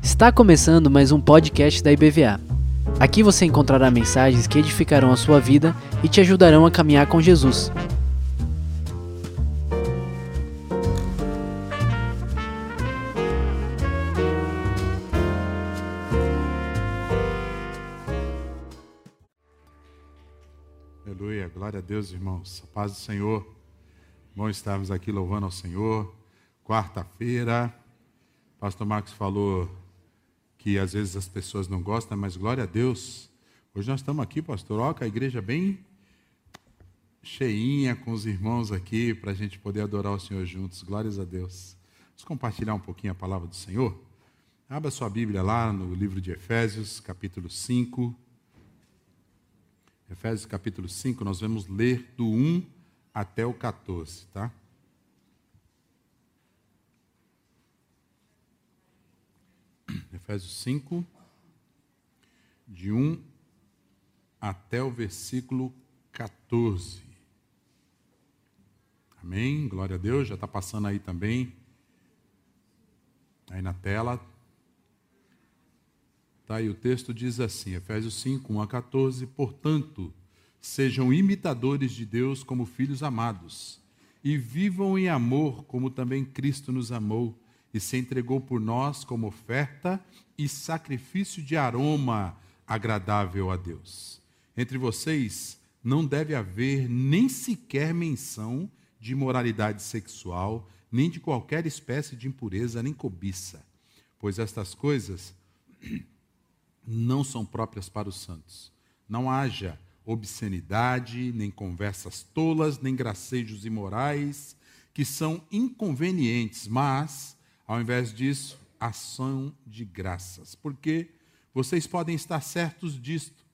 Está começando mais um podcast da IBVA. Aqui você encontrará mensagens que edificarão a sua vida e te ajudarão a caminhar com Jesus. Aleluia, glória a Deus, irmãos. A paz do Senhor. Bom estarmos aqui louvando ao Senhor. Quarta-feira. Pastor Marcos falou que às vezes as pessoas não gostam, mas glória a Deus. Hoje nós estamos aqui, pastor, com a igreja bem cheinha com os irmãos aqui para a gente poder adorar o Senhor juntos. Glórias a Deus. Vamos compartilhar um pouquinho a palavra do Senhor? Abra sua Bíblia lá no livro de Efésios, capítulo 5. Efésios capítulo 5, nós vamos ler do 1 até o 14, tá? Efésios 5, de 1 até o versículo 14. Amém? Glória a Deus. Já está passando aí também, aí na tela. Tá, e o texto diz assim, Efésios 5, 1 a 14: Portanto, sejam imitadores de Deus como filhos amados, e vivam em amor, como também Cristo nos amou e se entregou por nós como oferta e sacrifício de aroma agradável a Deus. Entre vocês não deve haver nem sequer menção de imoralidade sexual, nem de qualquer espécie de impureza, nem cobiça, pois estas coisas não são próprias para os santos. Não haja obscenidade, nem conversas tolas, nem gracejos imorais, que são inconvenientes, mas, ao invés disso, ação de graças. Porque vocês podem estar certos disto.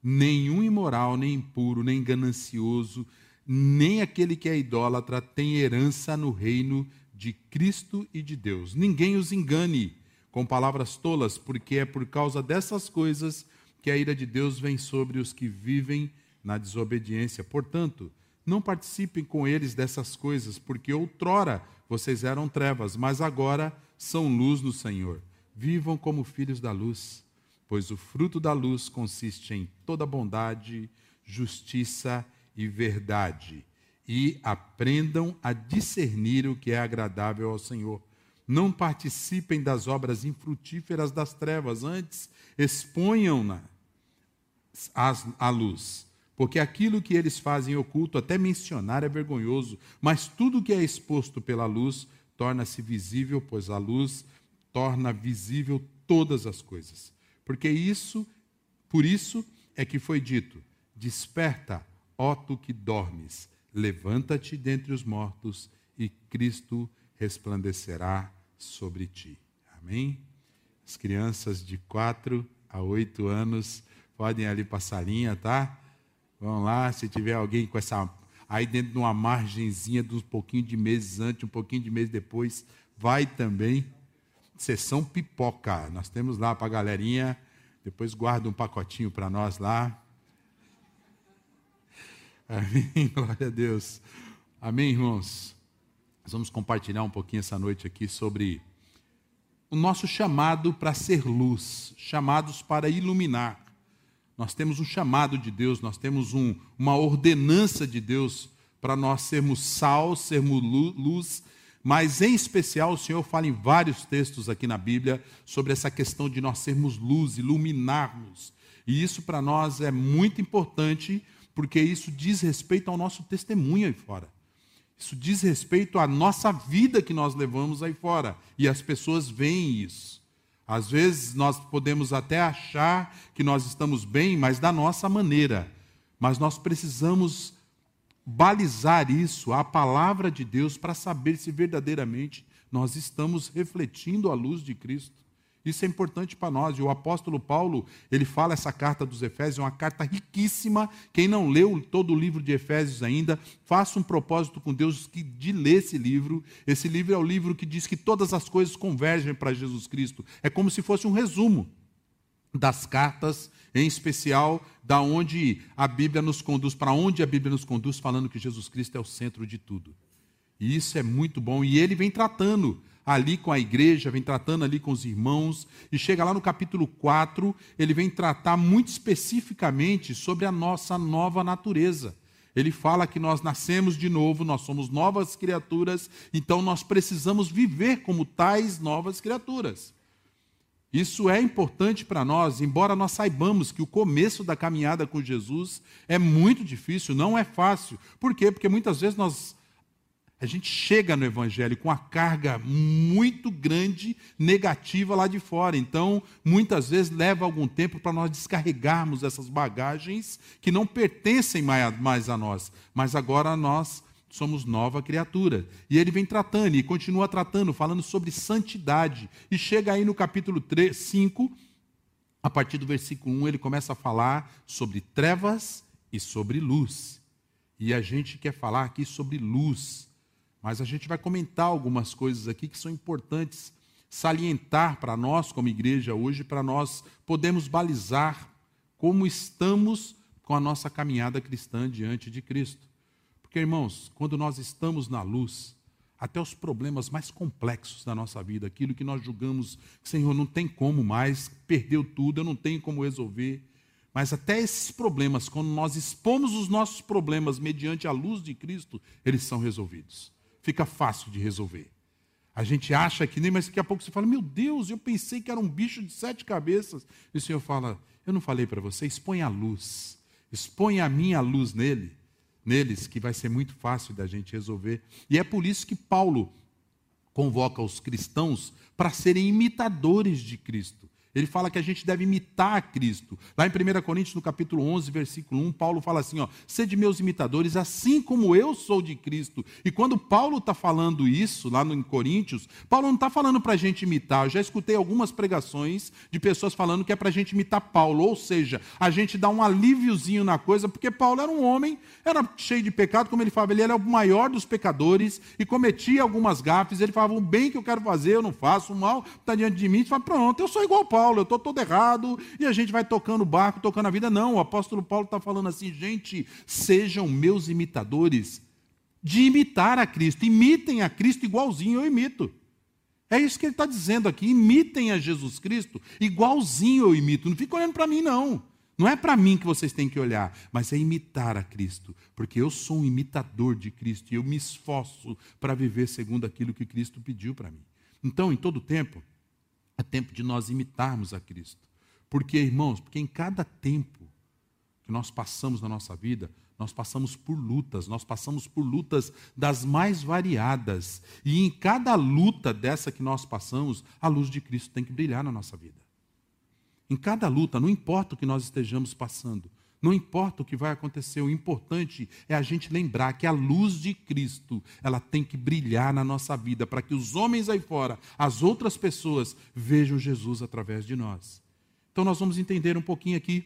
Nenhum imoral, nem impuro, nem ganancioso, nem aquele que é idólatra tem herança no reino de Cristo e de Deus. Ninguém os engane com palavras tolas, porque é por causa dessas coisas que a ira de Deus vem sobre os que vivem na desobediência. Portanto, não participem com eles dessas coisas, porque outrora vocês eram trevas, mas agora são luz no Senhor. Vivam como filhos da luz, pois o fruto da luz consiste em toda bondade, justiça e verdade. E aprendam a discernir o que é agradável ao Senhor não participem das obras infrutíferas das trevas, antes exponham-na à luz. Porque aquilo que eles fazem oculto, até mencionar, é vergonhoso, mas tudo que é exposto pela luz torna-se visível, pois a luz torna visível todas as coisas. Porque isso, por isso é que foi dito: Desperta, ó tu que dormes, levanta-te dentre os mortos, e Cristo resplandecerá sobre ti. Amém? As crianças de 4 a 8 anos podem ali passar linha, tá? Vão lá, se tiver alguém com essa. Aí dentro de uma margenzinha de um pouquinho de meses antes, um pouquinho de meses depois, vai também. Sessão pipoca. Nós temos lá para a galerinha. Depois guarda um pacotinho para nós lá. Amém. Glória a Deus. Amém, irmãos. Nós vamos compartilhar um pouquinho essa noite aqui sobre o nosso chamado para ser luz, chamados para iluminar. Nós temos um chamado de Deus, nós temos um, uma ordenança de Deus para nós sermos sal, sermos luz, mas em especial o Senhor fala em vários textos aqui na Bíblia sobre essa questão de nós sermos luz, iluminarmos. E isso para nós é muito importante, porque isso diz respeito ao nosso testemunho aí fora. Isso diz respeito à nossa vida que nós levamos aí fora. E as pessoas veem isso. Às vezes nós podemos até achar que nós estamos bem, mas da nossa maneira. Mas nós precisamos balizar isso, a palavra de Deus, para saber se verdadeiramente nós estamos refletindo a luz de Cristo. Isso é importante para nós. E o apóstolo Paulo, ele fala essa carta dos Efésios, é uma carta riquíssima. Quem não leu todo o livro de Efésios ainda, faça um propósito com Deus de ler esse livro. Esse livro é o livro que diz que todas as coisas convergem para Jesus Cristo. É como se fosse um resumo das cartas, em especial da onde a Bíblia nos conduz, para onde a Bíblia nos conduz, falando que Jesus Cristo é o centro de tudo. E isso é muito bom. E ele vem tratando ali com a igreja, vem tratando ali com os irmãos, e chega lá no capítulo 4, ele vem tratar muito especificamente sobre a nossa nova natureza. Ele fala que nós nascemos de novo, nós somos novas criaturas, então nós precisamos viver como tais novas criaturas. Isso é importante para nós, embora nós saibamos que o começo da caminhada com Jesus é muito difícil, não é fácil. Por quê? Porque muitas vezes nós a gente chega no evangelho com a carga muito grande negativa lá de fora. Então, muitas vezes leva algum tempo para nós descarregarmos essas bagagens que não pertencem mais a nós, mas agora nós somos nova criatura. E ele vem tratando e continua tratando, falando sobre santidade. E chega aí no capítulo 3, 5, a partir do versículo 1, ele começa a falar sobre trevas e sobre luz. E a gente quer falar aqui sobre luz. Mas a gente vai comentar algumas coisas aqui que são importantes salientar para nós, como igreja hoje, para nós podermos balizar como estamos com a nossa caminhada cristã diante de Cristo. Porque, irmãos, quando nós estamos na luz, até os problemas mais complexos da nossa vida, aquilo que nós julgamos, Senhor, não tem como mais, perdeu tudo, eu não tenho como resolver. Mas até esses problemas, quando nós expomos os nossos problemas mediante a luz de Cristo, eles são resolvidos fica fácil de resolver. A gente acha que nem, mas daqui a pouco você fala: Meu Deus, eu pensei que era um bicho de sete cabeças. E o Senhor fala: Eu não falei para você, expõe a luz, expõe a minha luz nele, neles, que vai ser muito fácil da gente resolver. E é por isso que Paulo convoca os cristãos para serem imitadores de Cristo. Ele fala que a gente deve imitar Cristo. Lá em 1 Coríntios, no capítulo 11, versículo 1, Paulo fala assim: ó, sede meus imitadores, assim como eu sou de Cristo. E quando Paulo está falando isso, lá no, em Coríntios, Paulo não está falando para a gente imitar. Eu já escutei algumas pregações de pessoas falando que é para a gente imitar Paulo. Ou seja, a gente dá um alíviozinho na coisa, porque Paulo era um homem, era cheio de pecado, como ele falava, ele era o maior dos pecadores e cometia algumas gafes. Ele falava: o bem que eu quero fazer, eu não faço, o mal está diante de mim. Ele fala: pronto, eu sou igual a Paulo. Paulo, eu estou todo errado, e a gente vai tocando o barco, tocando a vida. Não, o apóstolo Paulo está falando assim, gente, sejam meus imitadores, de imitar a Cristo, imitem a Cristo igualzinho eu imito. É isso que ele está dizendo aqui, imitem a Jesus Cristo igualzinho eu imito. Não fica olhando para mim, não. Não é para mim que vocês têm que olhar, mas é imitar a Cristo, porque eu sou um imitador de Cristo e eu me esforço para viver segundo aquilo que Cristo pediu para mim. Então, em todo tempo, é tempo de nós imitarmos a Cristo. Porque, irmãos, porque em cada tempo que nós passamos na nossa vida, nós passamos por lutas, nós passamos por lutas das mais variadas. E em cada luta dessa que nós passamos, a luz de Cristo tem que brilhar na nossa vida. Em cada luta, não importa o que nós estejamos passando, não importa o que vai acontecer, o importante é a gente lembrar que a luz de Cristo, ela tem que brilhar na nossa vida, para que os homens aí fora, as outras pessoas, vejam Jesus através de nós. Então nós vamos entender um pouquinho aqui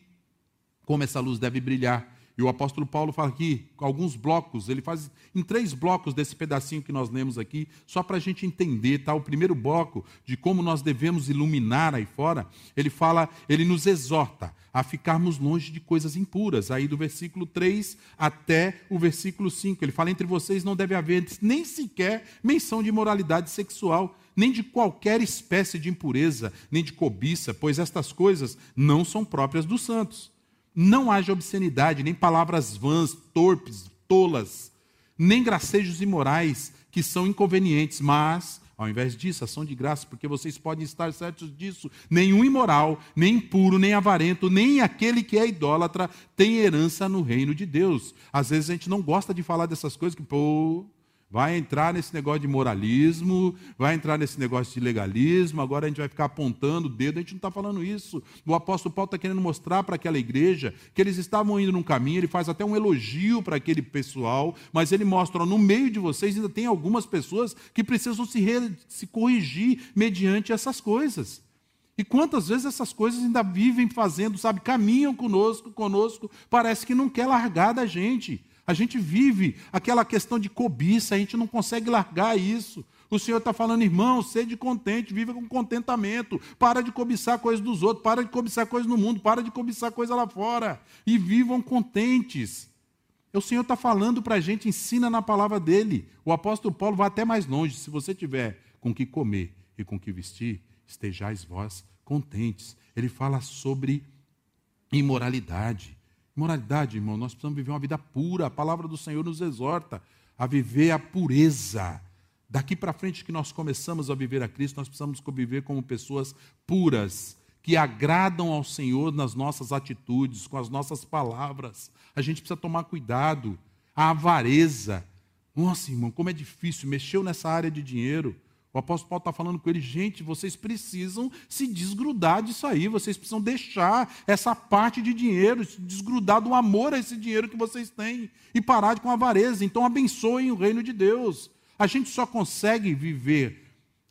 como essa luz deve brilhar. E o apóstolo Paulo fala aqui, alguns blocos, ele faz em três blocos desse pedacinho que nós lemos aqui, só para a gente entender, tá? O primeiro bloco de como nós devemos iluminar aí fora, ele fala, ele nos exorta a ficarmos longe de coisas impuras. Aí do versículo 3 até o versículo 5, ele fala: entre vocês não deve haver nem sequer menção de moralidade sexual nem de qualquer espécie de impureza, nem de cobiça, pois estas coisas não são próprias dos santos. Não haja obscenidade, nem palavras vãs, torpes, tolas, nem gracejos imorais que são inconvenientes, mas, ao invés disso, ação de graça, porque vocês podem estar certos disso. Nenhum imoral, nem impuro, nem avarento, nem aquele que é idólatra tem herança no reino de Deus. Às vezes a gente não gosta de falar dessas coisas que, pô, vai entrar nesse negócio de moralismo, vai entrar nesse negócio de legalismo, agora a gente vai ficar apontando o dedo, a gente não está falando isso. O apóstolo Paulo está querendo mostrar para aquela igreja que eles estavam indo num caminho, ele faz até um elogio para aquele pessoal, mas ele mostra, ó, no meio de vocês ainda tem algumas pessoas que precisam se, re, se corrigir mediante essas coisas. E quantas vezes essas coisas ainda vivem fazendo, sabe, caminham conosco, conosco, parece que não quer largar da gente. A gente vive aquela questão de cobiça, a gente não consegue largar isso. O Senhor está falando, irmão, sede contente, viva com contentamento. Para de cobiçar coisas dos outros, para de cobiçar coisas no mundo, para de cobiçar coisa lá fora. E vivam contentes. O Senhor está falando para a gente, ensina na palavra dele. O apóstolo Paulo vai até mais longe. Se você tiver com que comer e com que vestir, estejais vós contentes. Ele fala sobre imoralidade. Imoralidade, irmão, nós precisamos viver uma vida pura. A palavra do Senhor nos exorta a viver a pureza. Daqui para frente que nós começamos a viver a Cristo, nós precisamos conviver como pessoas puras, que agradam ao Senhor nas nossas atitudes, com as nossas palavras. A gente precisa tomar cuidado. A avareza. Nossa, irmão, como é difícil. Mexeu nessa área de dinheiro. O apóstolo Paulo está falando com ele, gente, vocês precisam se desgrudar disso aí, vocês precisam deixar essa parte de dinheiro, se desgrudar do amor a esse dinheiro que vocês têm e parar com a avareza. Então abençoem o reino de Deus. A gente só consegue viver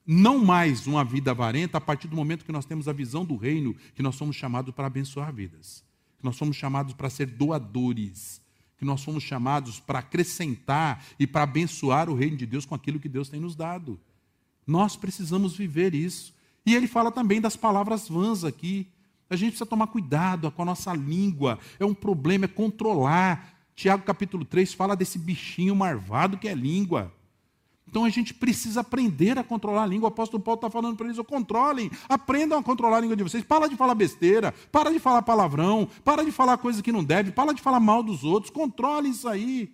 não mais uma vida avarenta a partir do momento que nós temos a visão do reino, que nós somos chamados para abençoar vidas, que nós somos chamados para ser doadores, que nós somos chamados para acrescentar e para abençoar o reino de Deus com aquilo que Deus tem nos dado. Nós precisamos viver isso. E ele fala também das palavras vãs aqui. A gente precisa tomar cuidado com a nossa língua. É um problema, é controlar. Tiago capítulo 3 fala desse bichinho marvado que é língua. Então a gente precisa aprender a controlar a língua. O apóstolo Paulo está falando para eles: controlem, aprendam a controlar a língua de vocês. Para de falar besteira, para de falar palavrão, para de falar coisas que não deve, para de falar mal dos outros. Controle isso aí.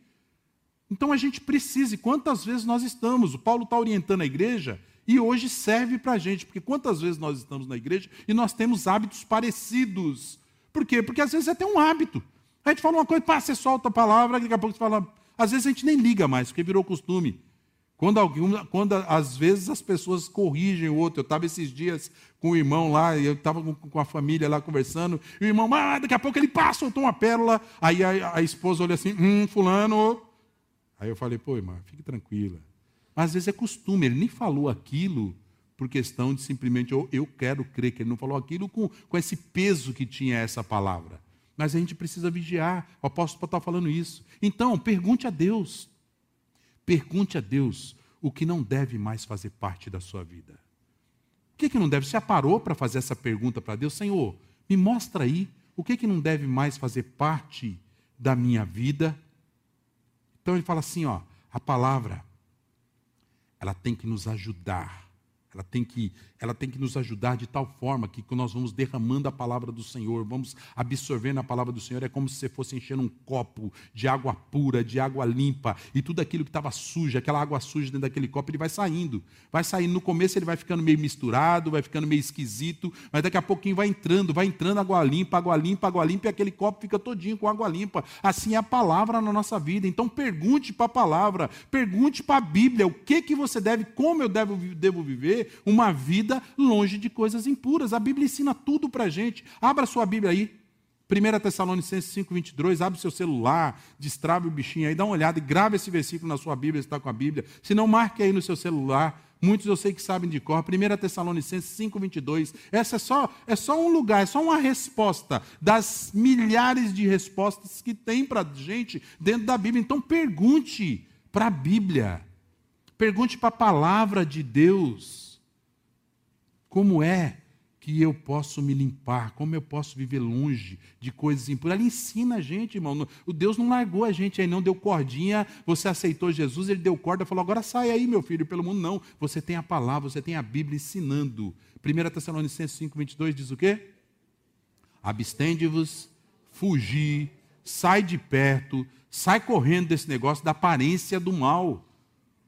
Então a gente precisa, e quantas vezes nós estamos? O Paulo está orientando a igreja e hoje serve para a gente, porque quantas vezes nós estamos na igreja e nós temos hábitos parecidos. Por quê? Porque às vezes é até um hábito. A gente fala uma coisa, pá, você solta a palavra, daqui a pouco você fala. Às vezes a gente nem liga mais, porque virou costume. Quando, alguém, quando às vezes as pessoas corrigem o outro, eu estava esses dias com o irmão lá, eu estava com, a família lá conversando, e o irmão, ah, daqui a pouco ele passa, soltou uma pérola, aí a, a esposa olha assim, hum, fulano, Aí eu falei, pô, irmã, fique tranquila. Mas às vezes é costume, ele nem falou aquilo por questão de simplesmente eu, eu quero crer que ele não falou aquilo com, com esse peso que tinha essa palavra. Mas a gente precisa vigiar. O apóstolo está falando isso. Então, pergunte a Deus. Pergunte a Deus o que não deve mais fazer parte da sua vida. O que, que não deve? Você já parou para fazer essa pergunta para Deus? Senhor, me mostra aí o que, que não deve mais fazer parte da minha vida então ele fala assim, ó, a palavra ela tem que nos ajudar ela tem, que, ela tem que nos ajudar de tal forma que nós vamos derramando a palavra do Senhor, vamos absorvendo a palavra do Senhor, é como se você fosse enchendo um copo de água pura, de água limpa, e tudo aquilo que estava sujo, aquela água suja dentro daquele copo, ele vai saindo. Vai saindo. No começo ele vai ficando meio misturado, vai ficando meio esquisito, mas daqui a pouquinho vai entrando, vai entrando água limpa, água limpa, água limpa, e aquele copo fica todinho com água limpa. Assim é a palavra na nossa vida. Então pergunte para a palavra, pergunte para a Bíblia o que, que você deve, como eu devo, devo viver uma vida longe de coisas impuras. A Bíblia ensina tudo para a gente. Abra sua Bíblia aí. 1 Tessalonicenses 5, 22, abre seu celular, destrave o bichinho aí, dá uma olhada e grave esse versículo na sua Bíblia, se está com a Bíblia. Se não, marque aí no seu celular. Muitos eu sei que sabem de cor. 1 Tessalonicenses 5, 22. Essa é só, é só um lugar, é só uma resposta das milhares de respostas que tem para gente dentro da Bíblia. Então pergunte para a Bíblia. Pergunte para a palavra de Deus. Como é que eu posso me limpar? Como eu posso viver longe de coisas impuras? Ela ensina a gente, irmão. O Deus não largou a gente aí, não deu cordinha, você aceitou Jesus, ele deu corda, falou: agora sai aí, meu filho, pelo mundo. Não. Você tem a palavra, você tem a Bíblia ensinando. 1 Tessalonicenses 5, 22 diz o quê? Abstende-vos, fugir, sai de perto, sai correndo desse negócio da aparência do mal.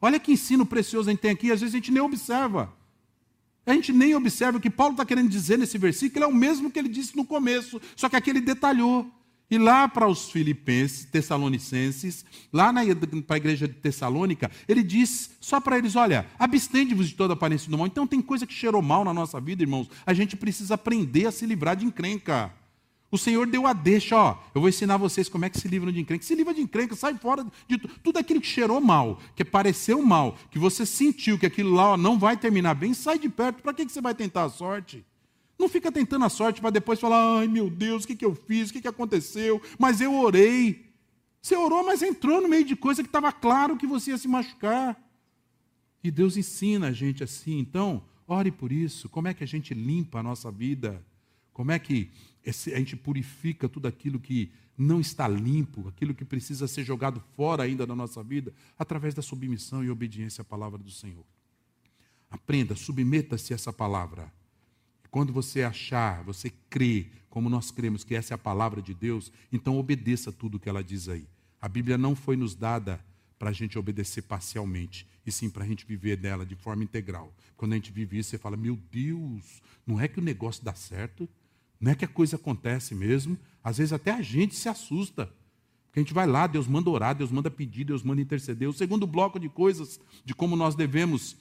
Olha que ensino precioso a gente tem aqui, às vezes a gente nem observa. A gente nem observa o que Paulo está querendo dizer nesse versículo, é o mesmo que ele disse no começo, só que aqui ele detalhou. E lá para os filipenses, tessalonicenses, lá para a igreja de Tessalônica, ele diz só para eles: olha, abstende-vos de toda aparência do mal. Então tem coisa que cheirou mal na nossa vida, irmãos. A gente precisa aprender a se livrar de encrenca. O Senhor deu a deixa, ó. Eu vou ensinar vocês como é que se livram de encrenca. Se livra de encrenca, sai fora de tudo. Tudo aquilo que cheirou mal, que pareceu mal, que você sentiu que aquilo lá ó, não vai terminar bem, sai de perto. Para que, que você vai tentar a sorte? Não fica tentando a sorte para depois falar, ai meu Deus, o que, que eu fiz, o que, que aconteceu? Mas eu orei. Você orou, mas entrou no meio de coisa que estava claro que você ia se machucar. E Deus ensina a gente assim. Então, ore por isso. Como é que a gente limpa a nossa vida? Como é que esse, a gente purifica tudo aquilo que não está limpo, aquilo que precisa ser jogado fora ainda da nossa vida, através da submissão e obediência à palavra do Senhor. Aprenda, submeta-se a essa palavra. Quando você achar, você crê, como nós cremos que essa é a palavra de Deus, então obedeça tudo que ela diz aí. A Bíblia não foi nos dada para a gente obedecer parcialmente, e sim para a gente viver dela de forma integral. Quando a gente vive isso, você fala: Meu Deus, não é que o negócio dá certo? Não é que a coisa acontece mesmo? Às vezes até a gente se assusta. Porque a gente vai lá, Deus manda orar, Deus manda pedir, Deus manda interceder. O segundo bloco de coisas de como nós devemos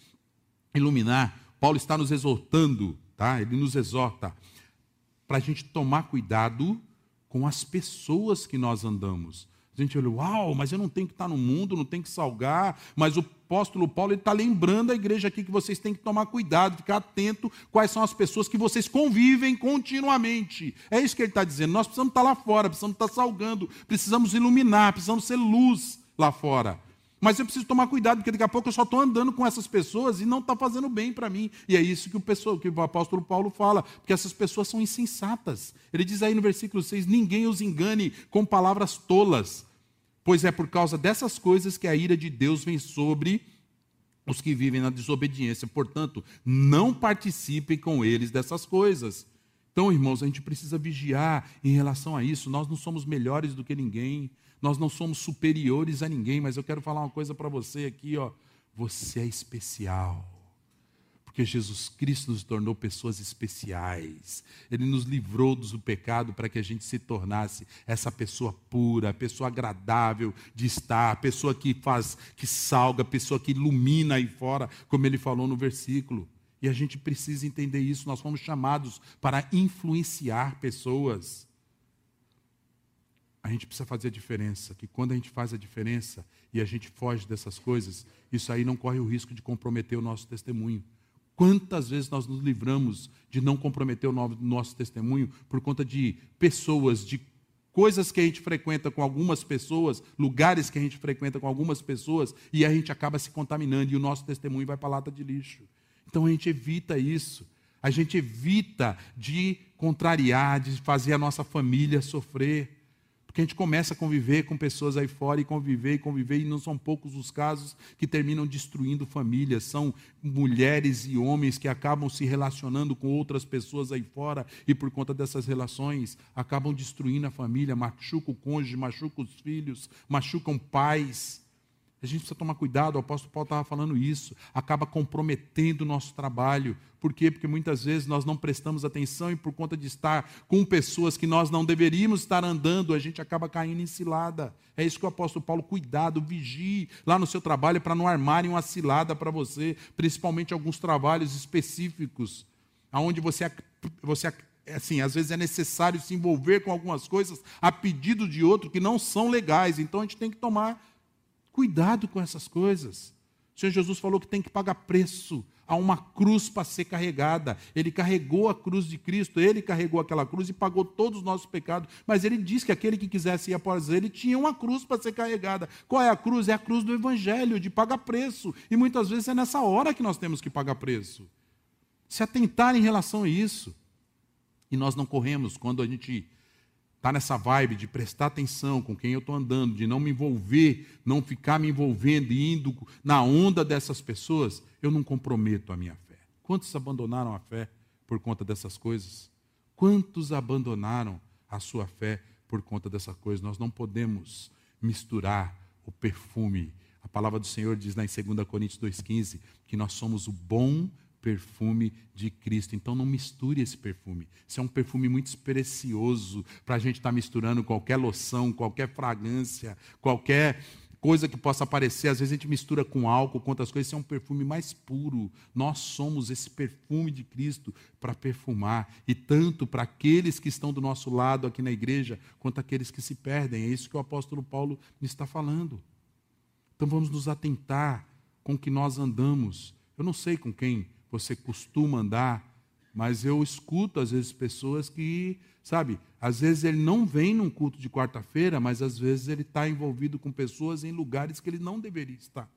iluminar, Paulo está nos exortando, tá? Ele nos exorta para a gente tomar cuidado com as pessoas que nós andamos. A gente olha, uau, mas eu não tenho que estar no mundo, não tenho que salgar. Mas o apóstolo Paulo está lembrando a igreja aqui que vocês têm que tomar cuidado, ficar atento quais são as pessoas que vocês convivem continuamente. É isso que ele está dizendo. Nós precisamos estar lá fora, precisamos estar salgando, precisamos iluminar, precisamos ser luz lá fora. Mas eu preciso tomar cuidado, porque daqui a pouco eu só estou andando com essas pessoas e não está fazendo bem para mim. E é isso que o, pessoa, que o apóstolo Paulo fala, porque essas pessoas são insensatas. Ele diz aí no versículo 6: ninguém os engane com palavras tolas, pois é por causa dessas coisas que a ira de Deus vem sobre os que vivem na desobediência. Portanto, não participem com eles dessas coisas. Então, irmãos, a gente precisa vigiar em relação a isso. Nós não somos melhores do que ninguém. Nós não somos superiores a ninguém, mas eu quero falar uma coisa para você aqui, ó. Você é especial. Porque Jesus Cristo nos tornou pessoas especiais. Ele nos livrou do pecado para que a gente se tornasse essa pessoa pura, pessoa agradável de estar, pessoa que faz, que salga, pessoa que ilumina aí fora, como ele falou no versículo. E a gente precisa entender isso. Nós fomos chamados para influenciar pessoas a gente precisa fazer a diferença, que quando a gente faz a diferença e a gente foge dessas coisas, isso aí não corre o risco de comprometer o nosso testemunho. Quantas vezes nós nos livramos de não comprometer o nosso testemunho por conta de pessoas, de coisas que a gente frequenta com algumas pessoas, lugares que a gente frequenta com algumas pessoas, e a gente acaba se contaminando e o nosso testemunho vai para a lata de lixo. Então a gente evita isso. A gente evita de contrariar, de fazer a nossa família sofrer. A gente começa a conviver com pessoas aí fora e conviver e conviver, e não são poucos os casos que terminam destruindo famílias. São mulheres e homens que acabam se relacionando com outras pessoas aí fora e, por conta dessas relações, acabam destruindo a família, machucam o cônjuge, machucam os filhos, machucam pais. A gente precisa tomar cuidado, o apóstolo Paulo estava falando isso, acaba comprometendo o nosso trabalho. Por quê? Porque muitas vezes nós não prestamos atenção e por conta de estar com pessoas que nós não deveríamos estar andando, a gente acaba caindo em cilada. É isso que o apóstolo Paulo, cuidado, vigie lá no seu trabalho para não armarem uma cilada para você, principalmente alguns trabalhos específicos, aonde você, você assim, às vezes é necessário se envolver com algumas coisas a pedido de outro que não são legais. Então a gente tem que tomar Cuidado com essas coisas. O Senhor Jesus falou que tem que pagar preço. Há uma cruz para ser carregada. Ele carregou a cruz de Cristo, ele carregou aquela cruz e pagou todos os nossos pecados. Mas ele disse que aquele que quisesse ir após ele tinha uma cruz para ser carregada. Qual é a cruz? É a cruz do Evangelho, de pagar preço. E muitas vezes é nessa hora que nós temos que pagar preço. Se atentar em relação a isso. E nós não corremos quando a gente está nessa vibe de prestar atenção com quem eu estou andando, de não me envolver, não ficar me envolvendo e indo na onda dessas pessoas, eu não comprometo a minha fé. Quantos abandonaram a fé por conta dessas coisas? Quantos abandonaram a sua fé por conta dessas coisas? Nós não podemos misturar o perfume. A palavra do Senhor diz lá em 2 Coríntios 2,15 que nós somos o bom perfume de Cristo. Então não misture esse perfume. Isso é um perfume muito precioso para a gente estar tá misturando qualquer loção, qualquer fragrância, qualquer coisa que possa aparecer. Às vezes a gente mistura com álcool, com outras coisas. Isso é um perfume mais puro. Nós somos esse perfume de Cristo para perfumar. E tanto para aqueles que estão do nosso lado aqui na igreja, quanto aqueles que se perdem. É isso que o apóstolo Paulo está falando. Então vamos nos atentar com que nós andamos. Eu não sei com quem você costuma andar, mas eu escuto às vezes pessoas que, sabe, às vezes ele não vem num culto de quarta-feira, mas às vezes ele está envolvido com pessoas em lugares que ele não deveria estar.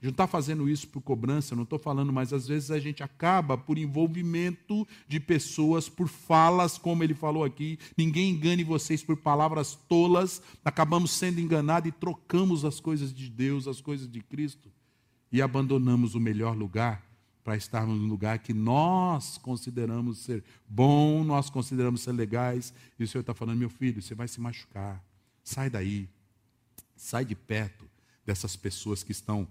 A gente não está fazendo isso por cobrança, não estou falando, mas às vezes a gente acaba por envolvimento de pessoas, por falas, como ele falou aqui. Ninguém engane vocês por palavras tolas. Acabamos sendo enganados e trocamos as coisas de Deus, as coisas de Cristo. E abandonamos o melhor lugar para estarmos no lugar que nós consideramos ser bom, nós consideramos ser legais. E o Senhor está falando, meu filho, você vai se machucar. Sai daí. Sai de perto dessas pessoas que estão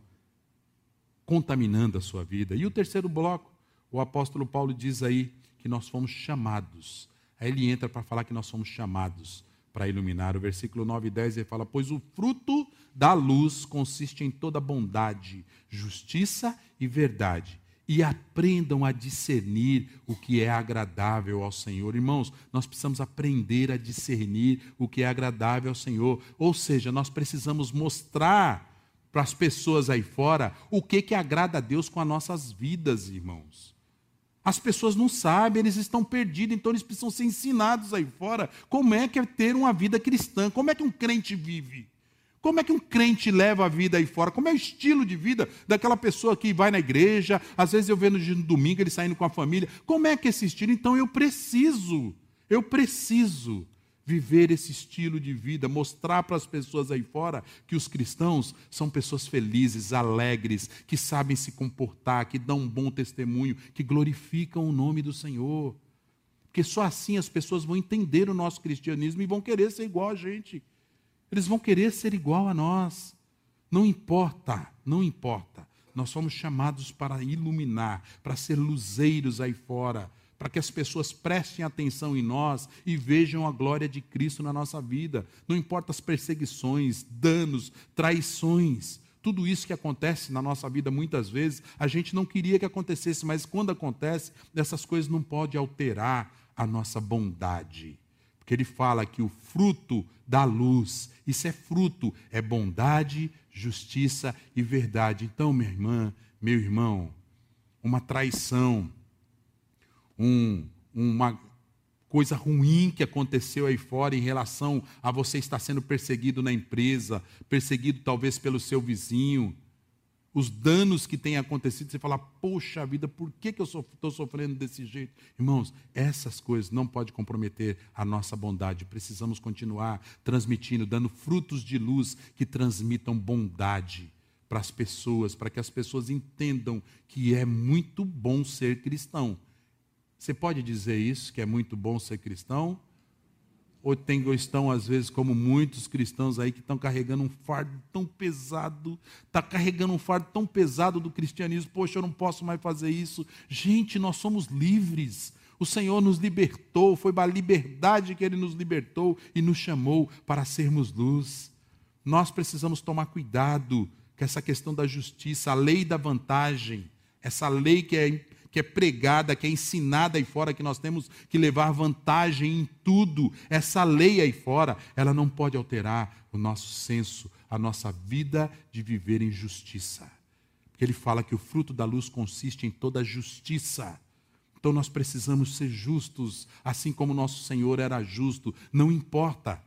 contaminando a sua vida. E o terceiro bloco, o apóstolo Paulo diz aí que nós fomos chamados. Aí ele entra para falar que nós somos chamados para iluminar. O versículo 9 e 10 ele fala: Pois o fruto da luz consiste em toda bondade, justiça e verdade. E aprendam a discernir o que é agradável ao Senhor. Irmãos, nós precisamos aprender a discernir o que é agradável ao Senhor. Ou seja, nós precisamos mostrar para as pessoas aí fora o que, que agrada a Deus com as nossas vidas, irmãos. As pessoas não sabem, eles estão perdidos, então eles precisam ser ensinados aí fora como é que é ter uma vida cristã, como é que um crente vive. Como é que um crente leva a vida aí fora? Como é o estilo de vida daquela pessoa que vai na igreja? Às vezes eu vejo no domingo ele saindo com a família. Como é que é esse estilo? Então eu preciso, eu preciso viver esse estilo de vida, mostrar para as pessoas aí fora que os cristãos são pessoas felizes, alegres, que sabem se comportar, que dão um bom testemunho, que glorificam o nome do Senhor. Porque só assim as pessoas vão entender o nosso cristianismo e vão querer ser igual a gente. Eles vão querer ser igual a nós. Não importa, não importa. Nós somos chamados para iluminar, para ser luzeiros aí fora, para que as pessoas prestem atenção em nós e vejam a glória de Cristo na nossa vida. Não importa as perseguições, danos, traições, tudo isso que acontece na nossa vida muitas vezes, a gente não queria que acontecesse, mas quando acontece, essas coisas não podem alterar a nossa bondade. Porque ele fala que o fruto da luz, isso é fruto, é bondade, justiça e verdade. Então, minha irmã, meu irmão, uma traição, um, uma coisa ruim que aconteceu aí fora em relação a você estar sendo perseguido na empresa, perseguido talvez pelo seu vizinho, os danos que têm acontecido, você fala, poxa vida, por que, que eu estou sofrendo desse jeito? Irmãos, essas coisas não podem comprometer a nossa bondade. Precisamos continuar transmitindo, dando frutos de luz que transmitam bondade para as pessoas, para que as pessoas entendam que é muito bom ser cristão. Você pode dizer isso, que é muito bom ser cristão? Ou, tem, ou estão, às vezes, como muitos cristãos aí, que estão carregando um fardo tão pesado, está carregando um fardo tão pesado do cristianismo, poxa, eu não posso mais fazer isso. Gente, nós somos livres. O Senhor nos libertou, foi a liberdade que Ele nos libertou e nos chamou para sermos luz. Nós precisamos tomar cuidado com essa questão da justiça, a lei da vantagem, essa lei que é que é pregada, que é ensinada aí fora, que nós temos que levar vantagem em tudo. Essa lei aí fora, ela não pode alterar o nosso senso, a nossa vida de viver em justiça. Porque ele fala que o fruto da luz consiste em toda justiça. Então nós precisamos ser justos, assim como nosso Senhor era justo, não importa.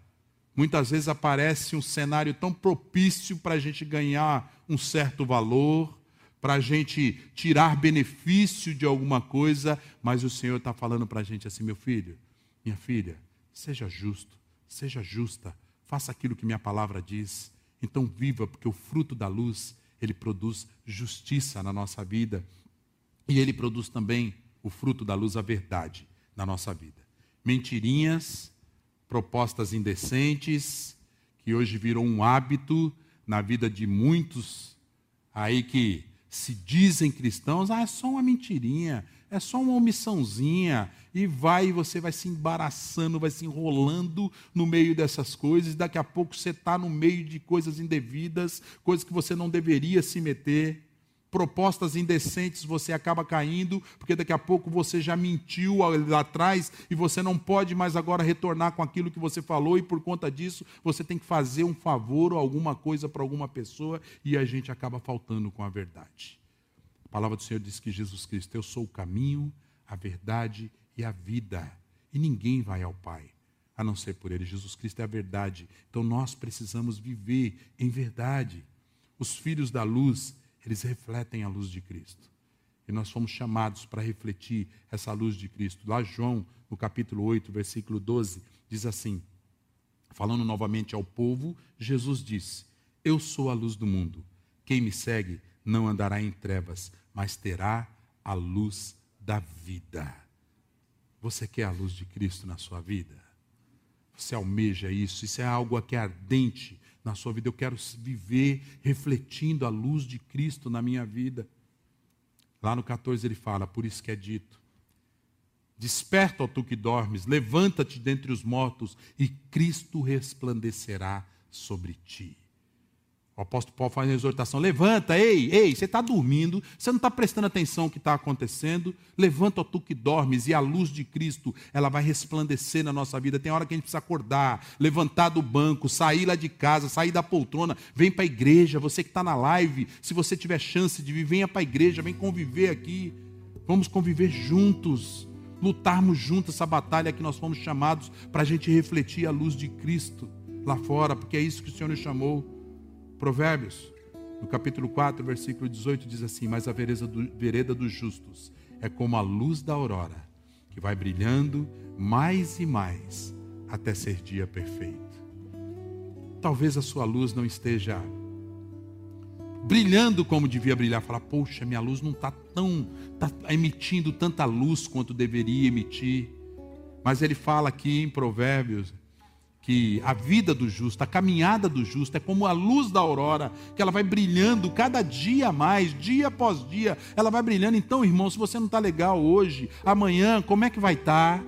Muitas vezes aparece um cenário tão propício para a gente ganhar um certo valor, para a gente tirar benefício de alguma coisa, mas o Senhor está falando para a gente assim: meu filho, minha filha, seja justo, seja justa, faça aquilo que minha palavra diz. Então viva, porque o fruto da luz, ele produz justiça na nossa vida. E ele produz também o fruto da luz, a verdade, na nossa vida. Mentirinhas, propostas indecentes, que hoje virou um hábito na vida de muitos aí que se dizem cristãos, ah, é só uma mentirinha, é só uma omissãozinha, e vai, e você vai se embaraçando, vai se enrolando no meio dessas coisas, e daqui a pouco você está no meio de coisas indevidas, coisas que você não deveria se meter propostas indecentes você acaba caindo, porque daqui a pouco você já mentiu lá atrás e você não pode mais agora retornar com aquilo que você falou, e por conta disso você tem que fazer um favor ou alguma coisa para alguma pessoa e a gente acaba faltando com a verdade. A palavra do Senhor diz que Jesus Cristo, eu sou o caminho, a verdade e a vida, e ninguém vai ao Pai a não ser por Ele. Jesus Cristo é a verdade, então nós precisamos viver em verdade. Os filhos da luz eles refletem a luz de Cristo. E nós fomos chamados para refletir essa luz de Cristo. Lá, João, no capítulo 8, versículo 12, diz assim: falando novamente ao povo, Jesus disse: Eu sou a luz do mundo. Quem me segue não andará em trevas, mas terá a luz da vida. Você quer a luz de Cristo na sua vida? Você almeja isso? Isso é algo que é ardente na sua vida. Eu quero viver refletindo a luz de Cristo na minha vida. Lá no 14 ele fala: Por isso que é dito: Desperta, ó tu que dormes, levanta-te dentre os mortos, e Cristo resplandecerá sobre ti. O apóstolo Paulo faz uma exortação: levanta, ei, ei, você está dormindo, você não está prestando atenção no que está acontecendo. Levanta, ó tu que dormes, e a luz de Cristo, ela vai resplandecer na nossa vida. Tem hora que a gente precisa acordar, levantar do banco, sair lá de casa, sair da poltrona, vem para a igreja. Você que está na live, se você tiver chance de vir, venha para a igreja, vem conviver aqui. Vamos conviver juntos, lutarmos juntos essa batalha que nós fomos chamados para a gente refletir a luz de Cristo lá fora, porque é isso que o Senhor nos chamou. Provérbios, no capítulo 4, versículo 18, diz assim: Mas a vereda, do, vereda dos justos é como a luz da aurora, que vai brilhando mais e mais até ser dia perfeito. Talvez a sua luz não esteja brilhando como devia brilhar. Falar, poxa, minha luz não está tão, está emitindo tanta luz quanto deveria emitir. Mas ele fala aqui em Provérbios que a vida do justo, a caminhada do justo é como a luz da aurora, que ela vai brilhando cada dia mais, dia após dia, ela vai brilhando. Então, irmão, se você não está legal hoje, amanhã, como é que vai estar? Tá?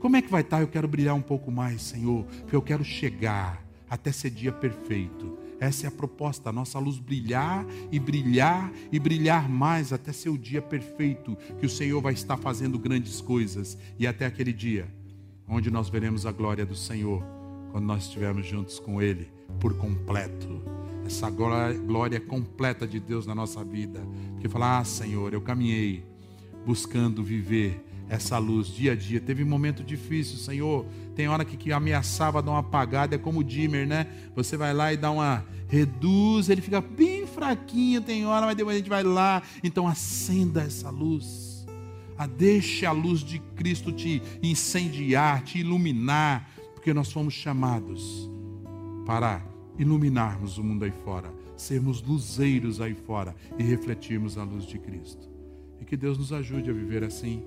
Como é que vai estar? Tá? Eu quero brilhar um pouco mais, Senhor, porque eu quero chegar até ser dia perfeito. Essa é a proposta, a nossa luz brilhar e brilhar e brilhar mais até ser o dia perfeito, que o Senhor vai estar fazendo grandes coisas e até aquele dia onde nós veremos a glória do Senhor quando nós estivermos juntos com Ele por completo. Essa glória completa de Deus na nossa vida. Porque falar, ah, Senhor, eu caminhei buscando viver essa luz dia a dia. Teve um momento difícil, Senhor. Tem hora que, que ameaçava dar uma apagada, é como o dimmer, né? Você vai lá e dá uma reduz, ele fica bem fraquinho, tem hora, mas depois a gente vai lá. Então acenda essa luz deixe a luz de Cristo te incendiar, te iluminar, porque nós fomos chamados para iluminarmos o mundo aí fora, sermos luzeiros aí fora e refletirmos a luz de Cristo. E que Deus nos ajude a viver assim.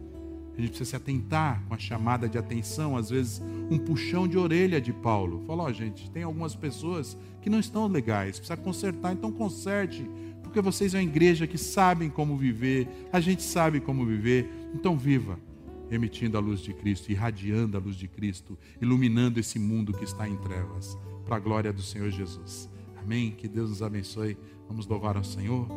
A gente precisa se atentar com a chamada de atenção, às vezes um puxão de orelha de Paulo. Falou, oh, gente, tem algumas pessoas que não estão legais, precisa consertar, então conserte porque vocês é uma igreja que sabem como viver, a gente sabe como viver, então viva emitindo a luz de Cristo, irradiando a luz de Cristo, iluminando esse mundo que está em trevas, para a glória do Senhor Jesus. Amém? Que Deus nos abençoe. Vamos louvar ao Senhor.